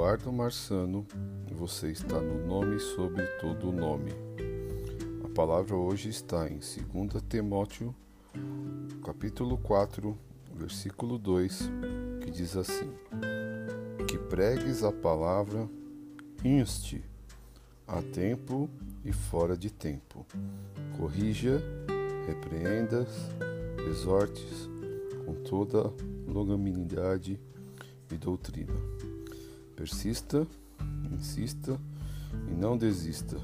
Ricardo Marçano você está no Nome sobre todo nome. A palavra hoje está em 2 Timóteo, capítulo 4, versículo 2, que diz assim: Que pregues a palavra, inste a tempo e fora de tempo. Corrija, repreendas, exortes com toda longanimidade e doutrina. Persista, insista e não desista.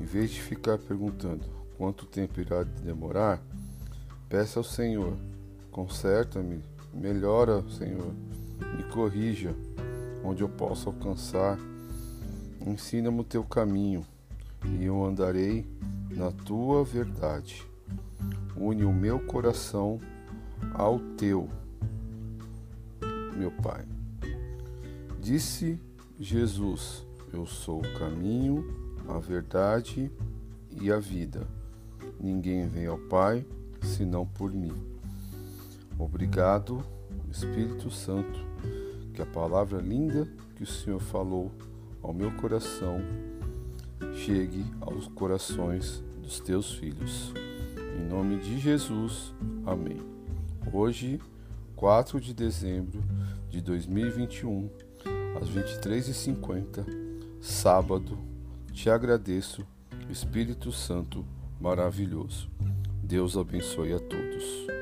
Em vez de ficar perguntando quanto tempo irá demorar, peça ao Senhor: conserta-me, melhora, Senhor, me corrija onde eu possa alcançar. Ensina-me o teu caminho e eu andarei na tua verdade. Une o meu coração ao teu, meu Pai. Disse Jesus: Eu sou o caminho, a verdade e a vida. Ninguém vem ao Pai senão por mim. Obrigado, Espírito Santo, que a palavra linda que o Senhor falou ao meu coração chegue aos corações dos teus filhos. Em nome de Jesus, amém. Hoje, 4 de dezembro de 2021, às 23h50, sábado. Te agradeço, Espírito Santo maravilhoso. Deus abençoe a todos.